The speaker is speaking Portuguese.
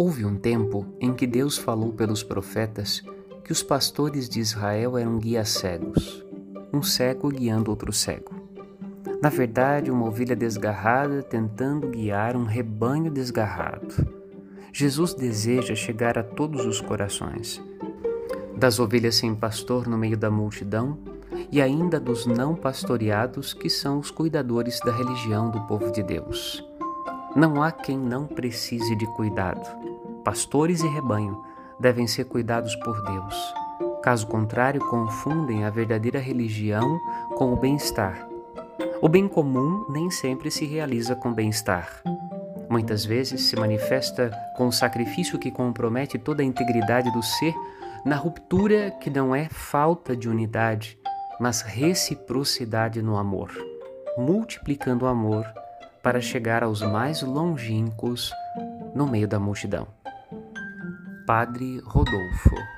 Houve um tempo em que Deus falou pelos profetas que os pastores de Israel eram guias cegos, um cego guiando outro cego. Na verdade, uma ovelha desgarrada tentando guiar um rebanho desgarrado. Jesus deseja chegar a todos os corações, das ovelhas sem pastor no meio da multidão e ainda dos não pastoreados, que são os cuidadores da religião do povo de Deus. Não há quem não precise de cuidado. Pastores e rebanho devem ser cuidados por Deus. Caso contrário, confundem a verdadeira religião com o bem-estar. O bem comum nem sempre se realiza com bem-estar. Muitas vezes se manifesta com um sacrifício que compromete toda a integridade do ser na ruptura que não é falta de unidade, mas reciprocidade no amor, multiplicando o amor para chegar aos mais longínquos no meio da multidão. Padre Rodolfo